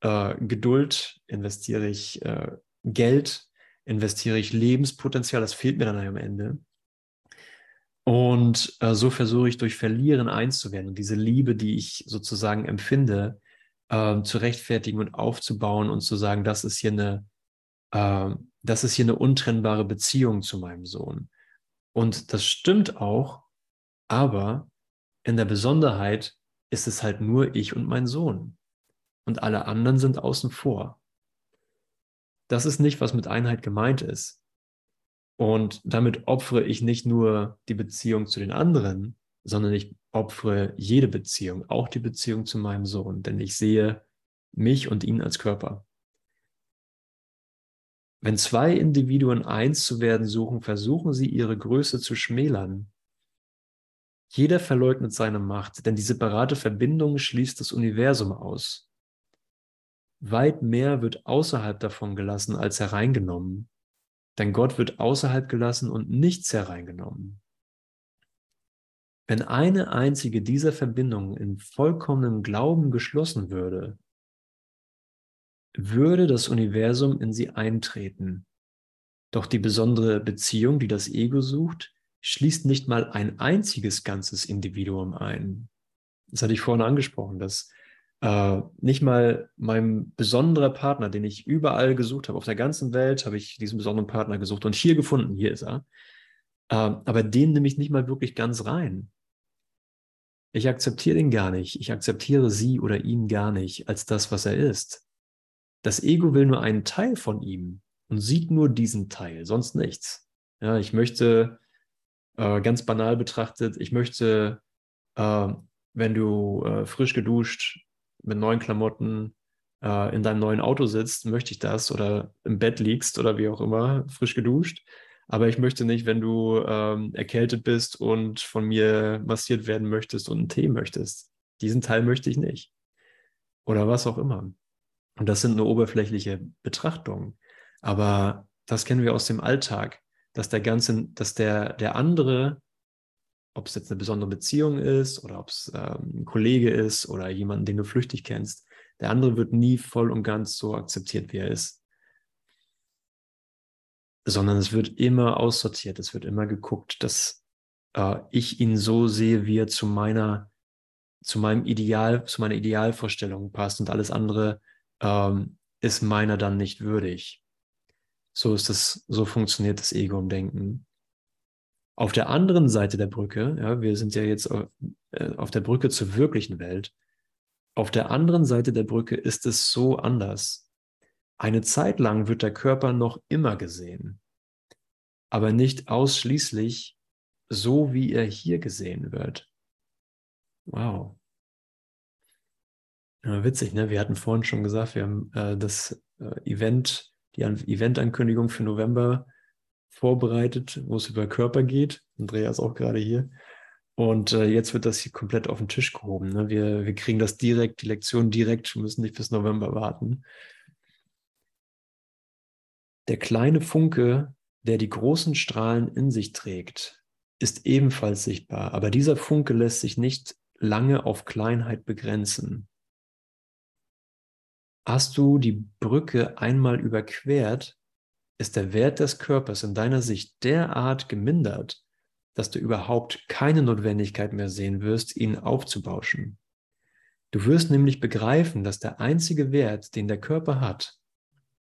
[SPEAKER 1] äh, Geduld, investiere ich äh, Geld, investiere ich Lebenspotenzial, das fehlt mir dann am Ende. Und äh, so versuche ich durch Verlieren eins zu werden und diese Liebe, die ich sozusagen empfinde, äh, zu rechtfertigen und aufzubauen und zu sagen, das ist hier eine, das ist hier eine untrennbare Beziehung zu meinem Sohn. Und das stimmt auch, aber in der Besonderheit ist es halt nur ich und mein Sohn. Und alle anderen sind außen vor. Das ist nicht, was mit Einheit gemeint ist. Und damit opfere ich nicht nur die Beziehung zu den anderen, sondern ich opfere jede Beziehung, auch die Beziehung zu meinem Sohn, denn ich sehe mich und ihn als Körper. Wenn zwei Individuen eins zu werden suchen, versuchen sie ihre Größe zu schmälern. Jeder verleugnet seine Macht, denn die separate Verbindung schließt das Universum aus. Weit mehr wird außerhalb davon gelassen als hereingenommen, denn Gott wird außerhalb gelassen und nichts hereingenommen. Wenn eine einzige dieser Verbindungen in vollkommenem Glauben geschlossen würde, würde das Universum in sie eintreten. Doch die besondere Beziehung, die das Ego sucht, schließt nicht mal ein einziges ganzes Individuum ein. Das hatte ich vorhin angesprochen, dass äh, nicht mal mein besonderer Partner, den ich überall gesucht habe, auf der ganzen Welt habe ich diesen besonderen Partner gesucht und hier gefunden, hier ist er. Äh, aber den nehme ich nicht mal wirklich ganz rein. Ich akzeptiere den gar nicht. Ich akzeptiere sie oder ihn gar nicht als das, was er ist. Das Ego will nur einen Teil von ihm und sieht nur diesen Teil, sonst nichts. Ja, ich möchte, äh, ganz banal betrachtet, ich möchte, äh, wenn du äh, frisch geduscht mit neuen Klamotten äh, in deinem neuen Auto sitzt, möchte ich das oder im Bett liegst oder wie auch immer, frisch geduscht. Aber ich möchte nicht, wenn du ähm, erkältet bist und von mir massiert werden möchtest und einen Tee möchtest. Diesen Teil möchte ich nicht. Oder was auch immer. Und das sind nur oberflächliche Betrachtungen. Aber das kennen wir aus dem Alltag, dass der ganze, dass der, der andere, ob es jetzt eine besondere Beziehung ist oder ob es ähm, ein Kollege ist oder jemanden, den du flüchtig kennst, der andere wird nie voll und ganz so akzeptiert, wie er ist. Sondern es wird immer aussortiert, es wird immer geguckt, dass äh, ich ihn so sehe, wie er zu meiner, zu meinem Ideal, zu meiner Idealvorstellung passt und alles andere ähm, ist meiner dann nicht würdig. So ist das, so funktioniert das Ego im Denken. Auf der anderen Seite der Brücke, ja, wir sind ja jetzt auf, äh, auf der Brücke zur wirklichen Welt. Auf der anderen Seite der Brücke ist es so anders. Eine Zeit lang wird der Körper noch immer gesehen, aber nicht ausschließlich so, wie er hier gesehen wird. Wow. Ja, witzig, ne? Wir hatten vorhin schon gesagt, wir haben äh, das äh, Event, die Event-Ankündigung für November vorbereitet, wo es über Körper geht. Andrea ist auch gerade hier. Und äh, jetzt wird das hier komplett auf den Tisch gehoben. Ne? Wir, wir kriegen das direkt, die Lektion direkt, wir müssen nicht bis November warten. Der kleine Funke, der die großen Strahlen in sich trägt, ist ebenfalls sichtbar, aber dieser Funke lässt sich nicht lange auf Kleinheit begrenzen. Hast du die Brücke einmal überquert, ist der Wert des Körpers in deiner Sicht derart gemindert, dass du überhaupt keine Notwendigkeit mehr sehen wirst, ihn aufzubauschen. Du wirst nämlich begreifen, dass der einzige Wert, den der Körper hat,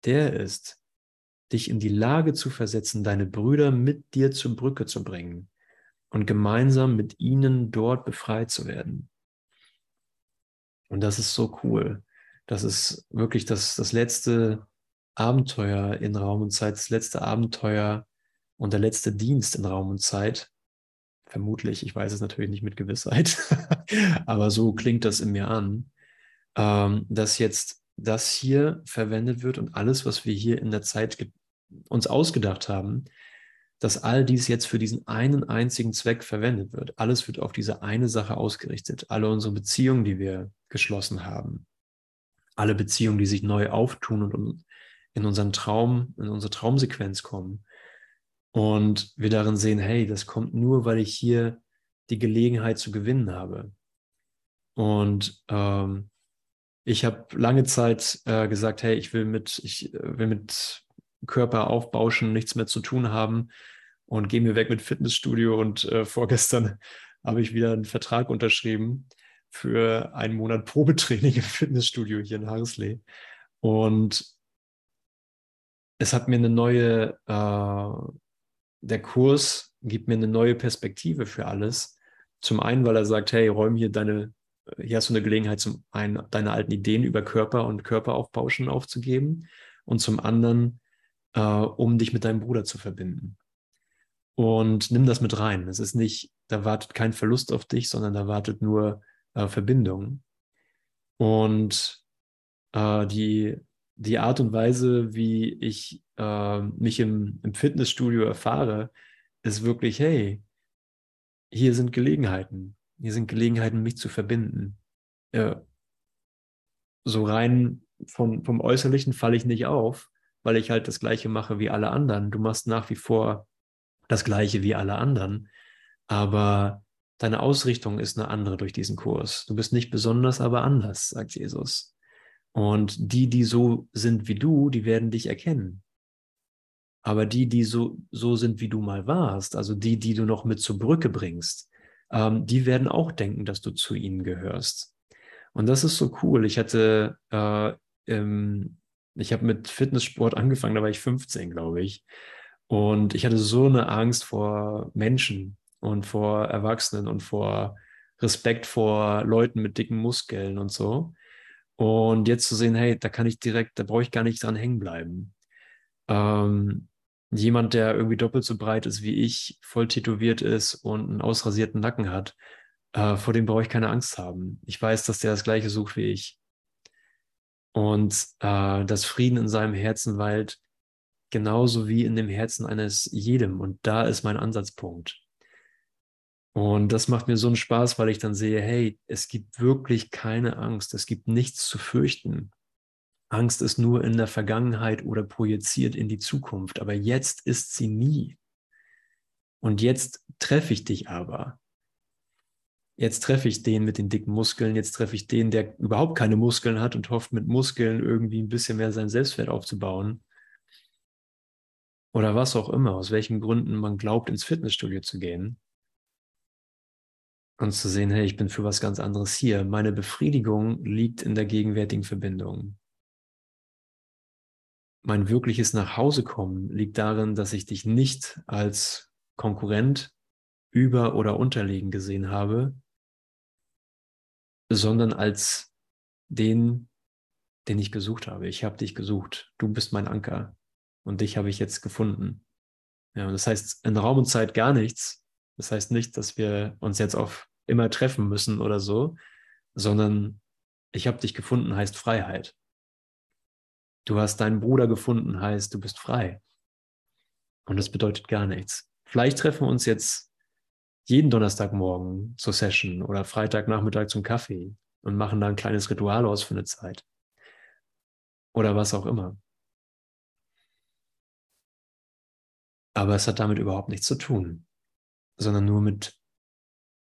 [SPEAKER 1] der ist, dich in die Lage zu versetzen, deine Brüder mit dir zur Brücke zu bringen und gemeinsam mit ihnen dort befreit zu werden. Und das ist so cool. Das ist wirklich das, das letzte Abenteuer in Raum und Zeit, das letzte Abenteuer und der letzte Dienst in Raum und Zeit. Vermutlich, ich weiß es natürlich nicht mit Gewissheit, *laughs* aber so klingt das in mir an, ähm, dass jetzt das hier verwendet wird und alles, was wir hier in der Zeit uns ausgedacht haben, dass all dies jetzt für diesen einen einzigen Zweck verwendet wird. Alles wird auf diese eine Sache ausgerichtet. Alle unsere Beziehungen, die wir geschlossen haben, alle Beziehungen, die sich neu auftun und in unseren Traum, in unsere Traumsequenz kommen. Und wir darin sehen, hey, das kommt nur, weil ich hier die Gelegenheit zu gewinnen habe. Und ähm, ich habe lange Zeit äh, gesagt, hey, ich will mit, ich äh, will mit Körper aufbauschen, nichts mehr zu tun haben und gehe mir weg mit Fitnessstudio. Und äh, *laughs* vorgestern habe ich wieder einen Vertrag unterschrieben für einen Monat Probetraining im Fitnessstudio hier in Harsley. Und es hat mir eine neue, äh, der Kurs gibt mir eine neue Perspektive für alles. Zum einen, weil er sagt, hey, räum hier deine, hier hast du eine Gelegenheit, zum einen deine alten Ideen über Körper und Körperaufbauschen aufzugeben und zum anderen, äh, um dich mit deinem Bruder zu verbinden. Und nimm das mit rein. Es ist nicht, da wartet kein Verlust auf dich, sondern da wartet nur äh, Verbindung. Und äh, die, die Art und Weise, wie ich äh, mich im, im Fitnessstudio erfahre, ist wirklich, hey, hier sind Gelegenheiten. Hier sind Gelegenheiten, mich zu verbinden. Äh, so rein von, vom Äußerlichen falle ich nicht auf, weil ich halt das Gleiche mache wie alle anderen. Du machst nach wie vor das Gleiche wie alle anderen, aber deine Ausrichtung ist eine andere durch diesen Kurs. Du bist nicht besonders, aber anders, sagt Jesus. Und die, die so sind wie du, die werden dich erkennen. Aber die, die so, so sind, wie du mal warst, also die, die du noch mit zur Brücke bringst, ähm, die werden auch denken, dass du zu ihnen gehörst. Und das ist so cool. Ich hatte, äh, ähm, ich habe mit Fitnesssport angefangen, da war ich 15, glaube ich. Und ich hatte so eine Angst vor Menschen und vor Erwachsenen und vor Respekt vor Leuten mit dicken Muskeln und so. Und jetzt zu sehen, hey, da kann ich direkt, da brauche ich gar nicht dran hängen bleiben. Ähm, jemand, der irgendwie doppelt so breit ist wie ich, voll tätowiert ist und einen ausrasierten Nacken hat, äh, vor dem brauche ich keine Angst haben. Ich weiß, dass der das Gleiche sucht wie ich. Und äh, das Frieden in seinem Herzen weilt genauso wie in dem Herzen eines jedem. Und da ist mein Ansatzpunkt. Und das macht mir so einen Spaß, weil ich dann sehe, hey, es gibt wirklich keine Angst, es gibt nichts zu fürchten. Angst ist nur in der Vergangenheit oder projiziert in die Zukunft, aber jetzt ist sie nie. Und jetzt treffe ich dich aber. Jetzt treffe ich den mit den dicken Muskeln, jetzt treffe ich den, der überhaupt keine Muskeln hat und hofft, mit Muskeln irgendwie ein bisschen mehr sein Selbstwert aufzubauen. Oder was auch immer, aus welchen Gründen man glaubt, ins Fitnessstudio zu gehen und zu sehen, hey, ich bin für was ganz anderes hier. Meine Befriedigung liegt in der gegenwärtigen Verbindung. Mein wirkliches Nachhausekommen liegt darin, dass ich dich nicht als Konkurrent über- oder unterlegen gesehen habe, sondern als den, den ich gesucht habe. Ich habe dich gesucht. Du bist mein Anker und dich habe ich jetzt gefunden. Ja, und das heißt in Raum und Zeit gar nichts, das heißt nicht, dass wir uns jetzt auf immer treffen müssen oder so, sondern ich habe dich gefunden heißt Freiheit. Du hast deinen Bruder gefunden heißt, du bist frei. Und das bedeutet gar nichts. Vielleicht treffen wir uns jetzt jeden Donnerstagmorgen zur Session oder Freitagnachmittag zum Kaffee und machen da ein kleines Ritual aus für eine Zeit. Oder was auch immer. Aber es hat damit überhaupt nichts zu tun sondern nur mit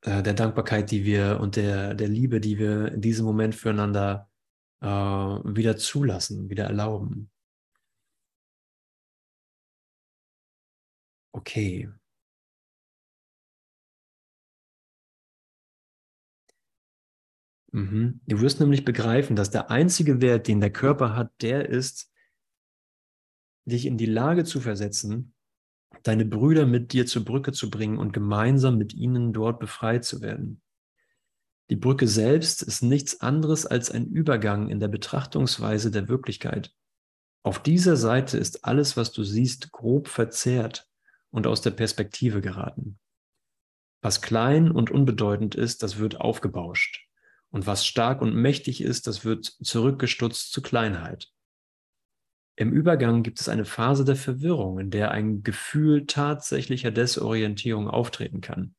[SPEAKER 1] äh, der Dankbarkeit, die wir und der, der Liebe, die wir in diesem Moment füreinander äh, wieder zulassen, wieder erlauben. Okay. Mhm. Du wirst nämlich begreifen, dass der einzige Wert, den der Körper hat, der ist, dich in die Lage zu versetzen, deine Brüder mit dir zur Brücke zu bringen und gemeinsam mit ihnen dort befreit zu werden. Die Brücke selbst ist nichts anderes als ein Übergang in der Betrachtungsweise der Wirklichkeit. Auf dieser Seite ist alles, was du siehst, grob verzerrt und aus der Perspektive geraten. Was klein und unbedeutend ist, das wird aufgebauscht. Und was stark und mächtig ist, das wird zurückgestutzt zu Kleinheit. Im Übergang gibt es eine Phase der Verwirrung, in der ein Gefühl tatsächlicher Desorientierung auftreten kann.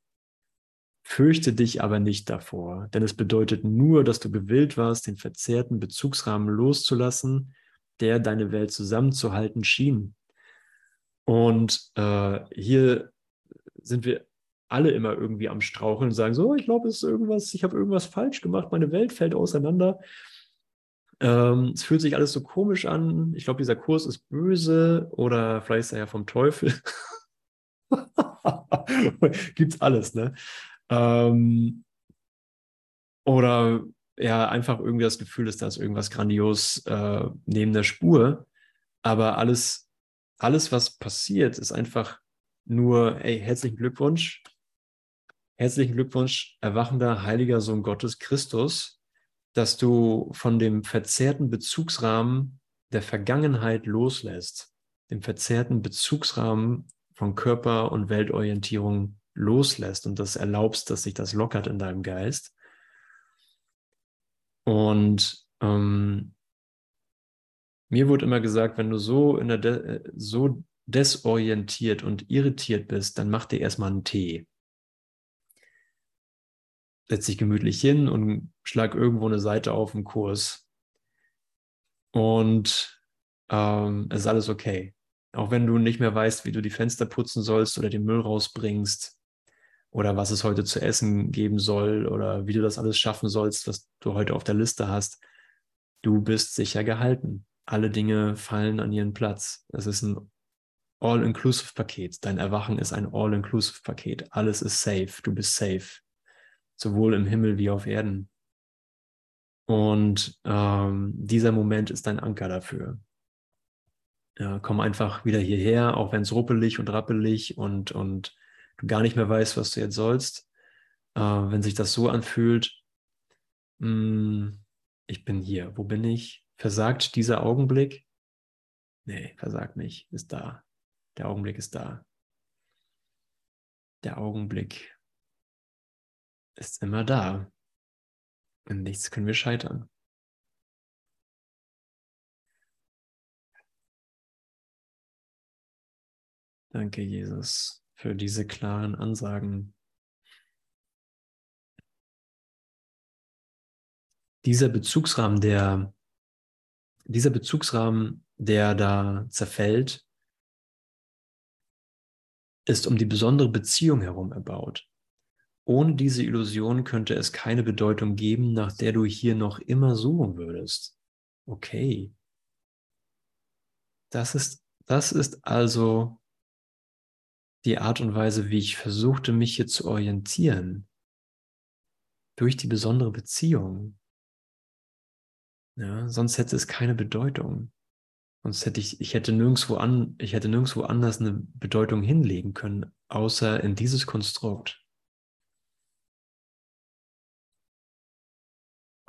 [SPEAKER 1] Fürchte dich aber nicht davor, denn es bedeutet nur, dass du gewillt warst, den verzerrten Bezugsrahmen loszulassen, der deine Welt zusammenzuhalten schien. Und äh, hier sind wir alle immer irgendwie am Straucheln und sagen so, ich glaube, es ist irgendwas, ich habe irgendwas falsch gemacht, meine Welt fällt auseinander. Ähm, es fühlt sich alles so komisch an. Ich glaube, dieser Kurs ist böse oder vielleicht ist er ja vom Teufel. *laughs* Gibt's alles, ne? Ähm, oder ja, einfach irgendwie das Gefühl ist, da ist irgendwas grandios äh, neben der Spur. Aber alles, alles, was passiert, ist einfach nur, ey, herzlichen Glückwunsch. Herzlichen Glückwunsch, erwachender, heiliger Sohn Gottes Christus dass du von dem verzerrten Bezugsrahmen der Vergangenheit loslässt, dem verzerrten Bezugsrahmen von Körper- und Weltorientierung loslässt und das erlaubst, dass sich das lockert in deinem Geist. Und ähm, Mir wurde immer gesagt, wenn du so, in der De äh, so desorientiert und irritiert bist, dann mach dir erstmal einen Tee. Setz dich gemütlich hin und schlag irgendwo eine Seite auf im Kurs. Und ähm, es ist alles okay. Auch wenn du nicht mehr weißt, wie du die Fenster putzen sollst oder den Müll rausbringst oder was es heute zu essen geben soll oder wie du das alles schaffen sollst, was du heute auf der Liste hast, du bist sicher gehalten. Alle Dinge fallen an ihren Platz. Es ist ein All-Inclusive-Paket. Dein Erwachen ist ein All-Inclusive-Paket. Alles ist safe. Du bist safe. Sowohl im Himmel wie auf Erden. Und ähm, dieser Moment ist dein Anker dafür. Ja, komm einfach wieder hierher, auch wenn es ruppelig und rappelig und, und du gar nicht mehr weißt, was du jetzt sollst. Äh, wenn sich das so anfühlt, mh, hm, ich bin hier. Wo bin ich? Versagt dieser Augenblick? Nee, versagt nicht. Ist da. Der Augenblick ist da. Der Augenblick ist immer da. In nichts können wir scheitern. Danke, Jesus, für diese klaren Ansagen. Dieser Bezugsrahmen, der, dieser Bezugsrahmen, der da zerfällt, ist um die besondere Beziehung herum erbaut. Ohne diese Illusion könnte es keine Bedeutung geben, nach der du hier noch immer suchen würdest. Okay. Das ist, das ist also die Art und Weise, wie ich versuchte, mich hier zu orientieren. Durch die besondere Beziehung. Ja, sonst hätte es keine Bedeutung. Sonst hätte ich, ich hätte nirgendwo an, ich hätte nirgendwo anders eine Bedeutung hinlegen können, außer in dieses Konstrukt.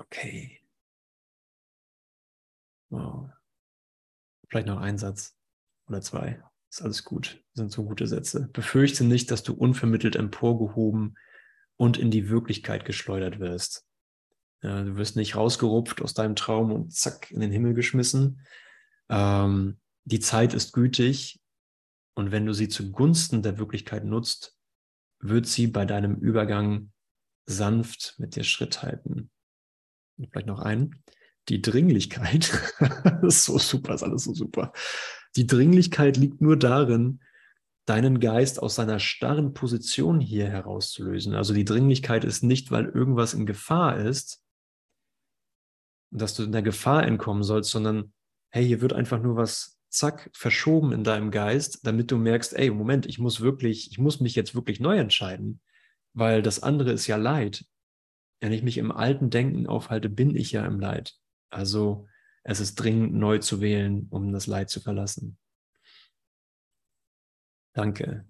[SPEAKER 1] Okay. Wow. Vielleicht noch ein Satz oder zwei. Ist alles gut. Das sind so gute Sätze. Befürchte nicht, dass du unvermittelt emporgehoben und in die Wirklichkeit geschleudert wirst. Du wirst nicht rausgerupft aus deinem Traum und zack in den Himmel geschmissen. Ähm, die Zeit ist gütig und wenn du sie zugunsten der Wirklichkeit nutzt, wird sie bei deinem Übergang sanft mit dir Schritt halten. Vielleicht noch einen. Die Dringlichkeit, *laughs* das ist so super, ist alles so super. Die Dringlichkeit liegt nur darin, deinen Geist aus seiner starren Position hier herauszulösen. Also die Dringlichkeit ist nicht, weil irgendwas in Gefahr ist, dass du in der Gefahr entkommen sollst, sondern hey, hier wird einfach nur was zack verschoben in deinem Geist, damit du merkst, ey, Moment, ich muss wirklich, ich muss mich jetzt wirklich neu entscheiden, weil das andere ist ja Leid. Wenn ich mich im alten Denken aufhalte, bin ich ja im Leid. Also es ist dringend neu zu wählen, um das Leid zu verlassen. Danke.